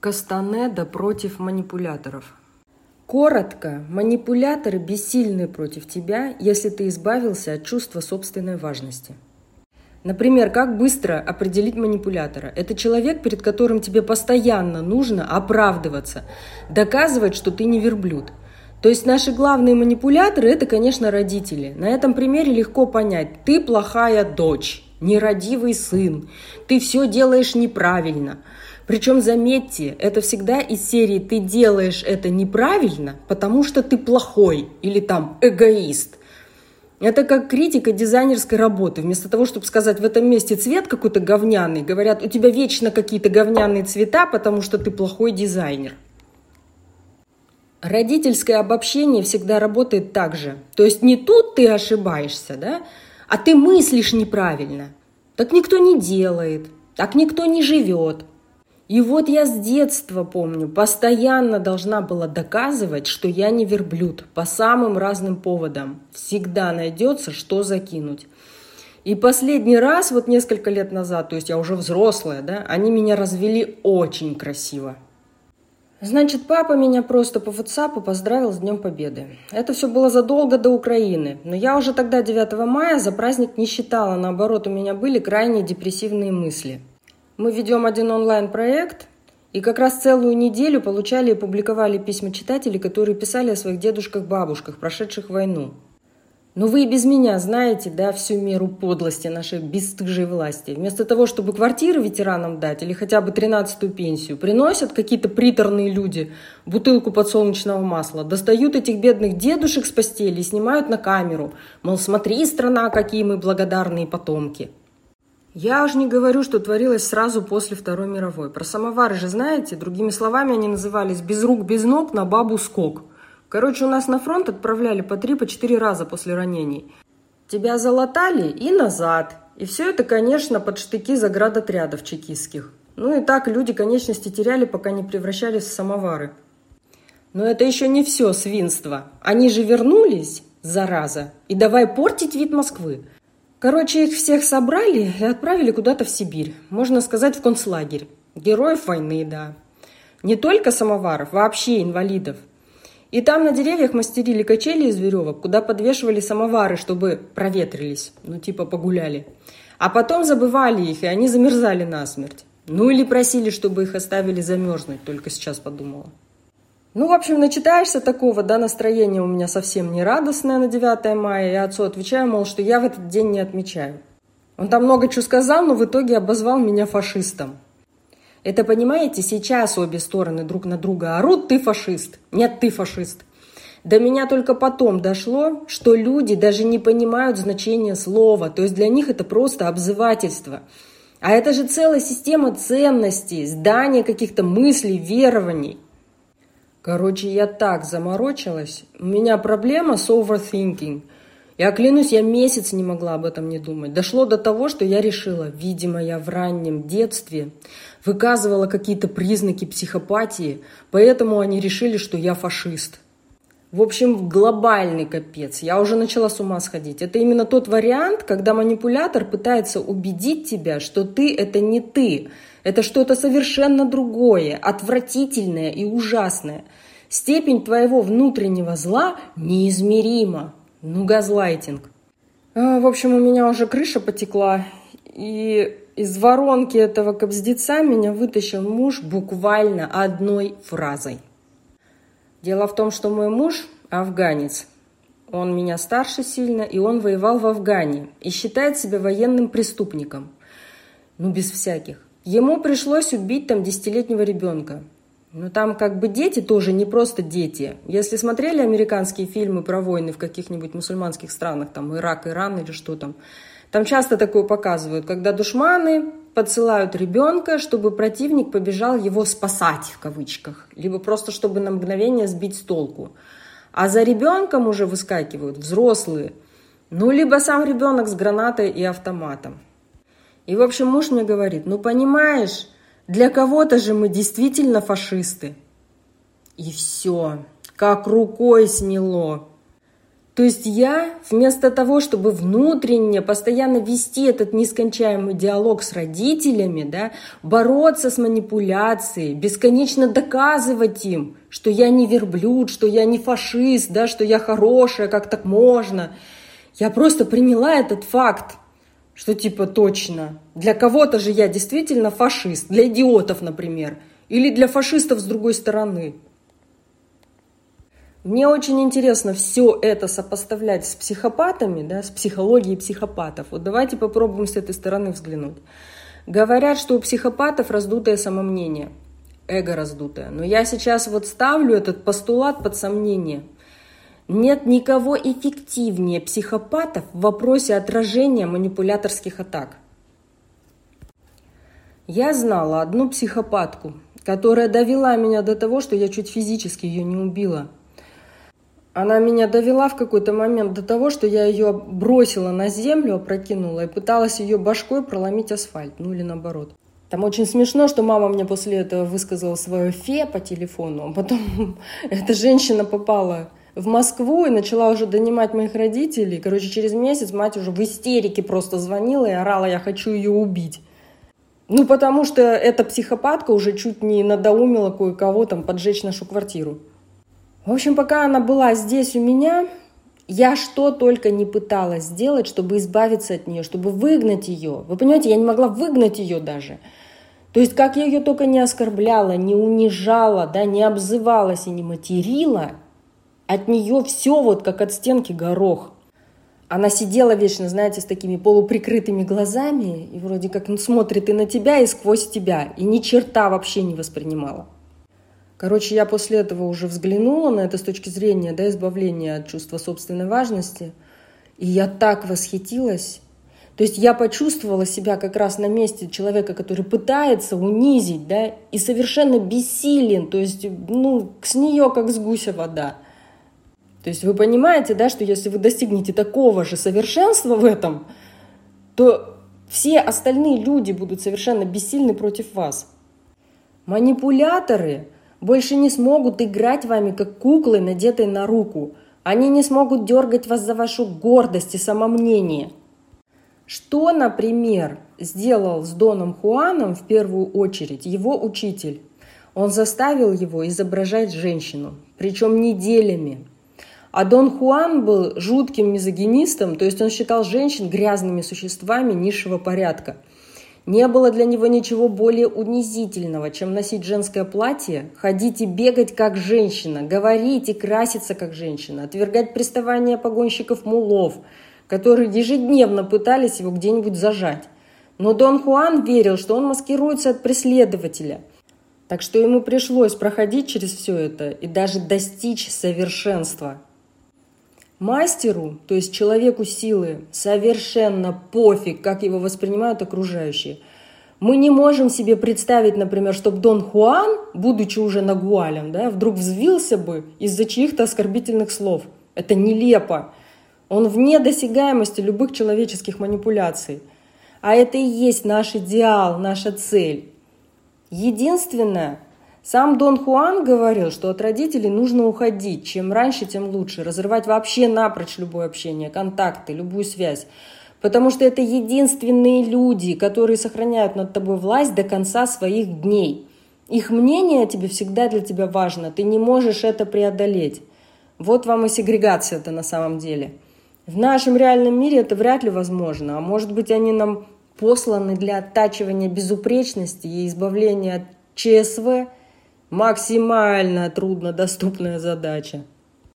Кастанеда против манипуляторов. Коротко, манипуляторы бессильны против тебя, если ты избавился от чувства собственной важности. Например, как быстро определить манипулятора? Это человек, перед которым тебе постоянно нужно оправдываться, доказывать, что ты не верблюд. То есть наши главные манипуляторы – это, конечно, родители. На этом примере легко понять. Ты плохая дочь, нерадивый сын, ты все делаешь неправильно – причем, заметьте, это всегда из серии «ты делаешь это неправильно, потому что ты плохой» или там «эгоист». Это как критика дизайнерской работы. Вместо того, чтобы сказать, в этом месте цвет какой-то говняный, говорят, у тебя вечно какие-то говняные цвета, потому что ты плохой дизайнер. Родительское обобщение всегда работает так же. То есть не тут ты ошибаешься, да, а ты мыслишь неправильно. Так никто не делает, так никто не живет, и вот я с детства помню, постоянно должна была доказывать, что я не верблюд по самым разным поводам. Всегда найдется, что закинуть. И последний раз, вот несколько лет назад, то есть я уже взрослая, да, они меня развели очень красиво. Значит, папа меня просто по WhatsApp поздравил с Днем Победы. Это все было задолго до Украины. Но я уже тогда, 9 мая, за праздник не считала. Наоборот, у меня были крайне депрессивные мысли – мы ведем один онлайн-проект, и как раз целую неделю получали и публиковали письма читателей, которые писали о своих дедушках-бабушках, прошедших войну. Но вы и без меня знаете, да, всю меру подлости нашей бесстыжей власти. Вместо того, чтобы квартиры ветеранам дать или хотя бы тринадцатую пенсию, приносят какие-то приторные люди бутылку подсолнечного масла, достают этих бедных дедушек с постели и снимают на камеру. Мол, смотри, страна, какие мы благодарные потомки. Я уж не говорю, что творилось сразу после Второй мировой. Про самовары же знаете, другими словами они назывались «без рук, без ног, на бабу скок». Короче, у нас на фронт отправляли по три, по четыре раза после ранений. Тебя залатали и назад. И все это, конечно, под штыки заградотрядов чекистских. Ну и так люди конечности теряли, пока не превращались в самовары. Но это еще не все свинство. Они же вернулись, зараза, и давай портить вид Москвы. Короче, их всех собрали и отправили куда-то в Сибирь. Можно сказать, в концлагерь. Героев войны, да. Не только самоваров, вообще инвалидов. И там на деревьях мастерили качели из веревок, куда подвешивали самовары, чтобы проветрились, ну типа погуляли. А потом забывали их, и они замерзали насмерть. Ну или просили, чтобы их оставили замерзнуть, только сейчас подумала. Ну, в общем, начитаешься такого, да, настроение у меня совсем не радостное на 9 мая. Я отцу отвечаю, мол, что я в этот день не отмечаю. Он там много чего сказал, но в итоге обозвал меня фашистом. Это, понимаете, сейчас обе стороны друг на друга орут, ты фашист. Нет, ты фашист. До меня только потом дошло, что люди даже не понимают значения слова. То есть для них это просто обзывательство. А это же целая система ценностей, здание каких-то мыслей, верований – Короче, я так заморочилась. У меня проблема с overthinking. Я клянусь, я месяц не могла об этом не думать. Дошло до того, что я решила, видимо, я в раннем детстве выказывала какие-то признаки психопатии, поэтому они решили, что я фашист. В общем, глобальный капец. Я уже начала с ума сходить. Это именно тот вариант, когда манипулятор пытается убедить тебя, что ты – это не ты, это что-то совершенно другое, отвратительное и ужасное. Степень твоего внутреннего зла неизмерима. Ну, газлайтинг. А, в общем, у меня уже крыша потекла, и из воронки этого кобздеца меня вытащил муж буквально одной фразой. Дело в том, что мой муж афганец. Он меня старше сильно, и он воевал в Афгане и считает себя военным преступником. Ну, без всяких. Ему пришлось убить там десятилетнего ребенка. Но там как бы дети тоже не просто дети. Если смотрели американские фильмы про войны в каких-нибудь мусульманских странах, там Ирак, Иран или что там, там часто такое показывают, когда душманы подсылают ребенка, чтобы противник побежал его спасать, в кавычках, либо просто чтобы на мгновение сбить с толку. А за ребенком уже выскакивают взрослые, ну, либо сам ребенок с гранатой и автоматом. И, в общем, муж мне говорит, ну, понимаешь, для кого-то же мы действительно фашисты. И все, как рукой сняло. То есть я вместо того, чтобы внутренне постоянно вести этот нескончаемый диалог с родителями, да, бороться с манипуляцией, бесконечно доказывать им, что я не верблюд, что я не фашист, да, что я хорошая, как так можно, я просто приняла этот факт, что типа точно. Для кого-то же я действительно фашист, для идиотов, например, или для фашистов с другой стороны. Мне очень интересно все это сопоставлять с психопатами, да, с психологией психопатов. Вот давайте попробуем с этой стороны взглянуть. Говорят, что у психопатов раздутое самомнение, эго раздутое. Но я сейчас вот ставлю этот постулат под сомнение. Нет никого эффективнее психопатов в вопросе отражения манипуляторских атак. Я знала одну психопатку, которая довела меня до того, что я чуть физически ее не убила – она меня довела в какой-то момент до того, что я ее бросила на землю, опрокинула и пыталась ее башкой проломить асфальт, ну или наоборот. Там очень смешно, что мама мне после этого высказала свое фе по телефону, а потом эта женщина попала в Москву и начала уже донимать моих родителей. Короче, через месяц мать уже в истерике просто звонила и орала, я хочу ее убить. Ну, потому что эта психопатка уже чуть не надоумила кое-кого там поджечь нашу квартиру. В общем, пока она была здесь у меня, я что только не пыталась сделать, чтобы избавиться от нее, чтобы выгнать ее. Вы понимаете, я не могла выгнать ее даже. То есть, как я ее только не оскорбляла, не унижала, да, не обзывалась и не материла, от нее все вот как от стенки горох. Она сидела вечно, знаете, с такими полуприкрытыми глазами и вроде как ну, смотрит и на тебя, и сквозь тебя, и ни черта вообще не воспринимала. Короче, я после этого уже взглянула на это с точки зрения да, избавления от чувства собственной важности. И я так восхитилась. То есть я почувствовала себя как раз на месте человека, который пытается унизить, да, и совершенно бессилен, то есть, ну, с нее как с гуся вода. То есть вы понимаете, да, что если вы достигнете такого же совершенства в этом, то все остальные люди будут совершенно бессильны против вас. Манипуляторы – больше не смогут играть вами, как куклы, надетые на руку. Они не смогут дергать вас за вашу гордость и самомнение. Что, например, сделал с Доном Хуаном в первую очередь его учитель? Он заставил его изображать женщину, причем неделями. А Дон Хуан был жутким мизогинистом, то есть он считал женщин грязными существами низшего порядка – не было для него ничего более унизительного, чем носить женское платье, ходить и бегать как женщина, говорить и краситься как женщина, отвергать приставания погонщиков мулов, которые ежедневно пытались его где-нибудь зажать. Но Дон Хуан верил, что он маскируется от преследователя. Так что ему пришлось проходить через все это и даже достичь совершенства – Мастеру, то есть человеку силы, совершенно пофиг, как его воспринимают окружающие. Мы не можем себе представить, например, чтобы Дон Хуан, будучи уже нагуалем, да, вдруг взвился бы из-за чьих-то оскорбительных слов. Это нелепо. Он вне досягаемости любых человеческих манипуляций. А это и есть наш идеал, наша цель. Единственное, сам Дон Хуан говорил, что от родителей нужно уходить. Чем раньше, тем лучше. Разрывать вообще напрочь любое общение, контакты, любую связь. Потому что это единственные люди, которые сохраняют над тобой власть до конца своих дней. Их мнение тебе всегда для тебя важно. Ты не можешь это преодолеть. Вот вам и сегрегация это на самом деле. В нашем реальном мире это вряд ли возможно. А может быть, они нам посланы для оттачивания безупречности и избавления от ЧСВ – максимально труднодоступная задача.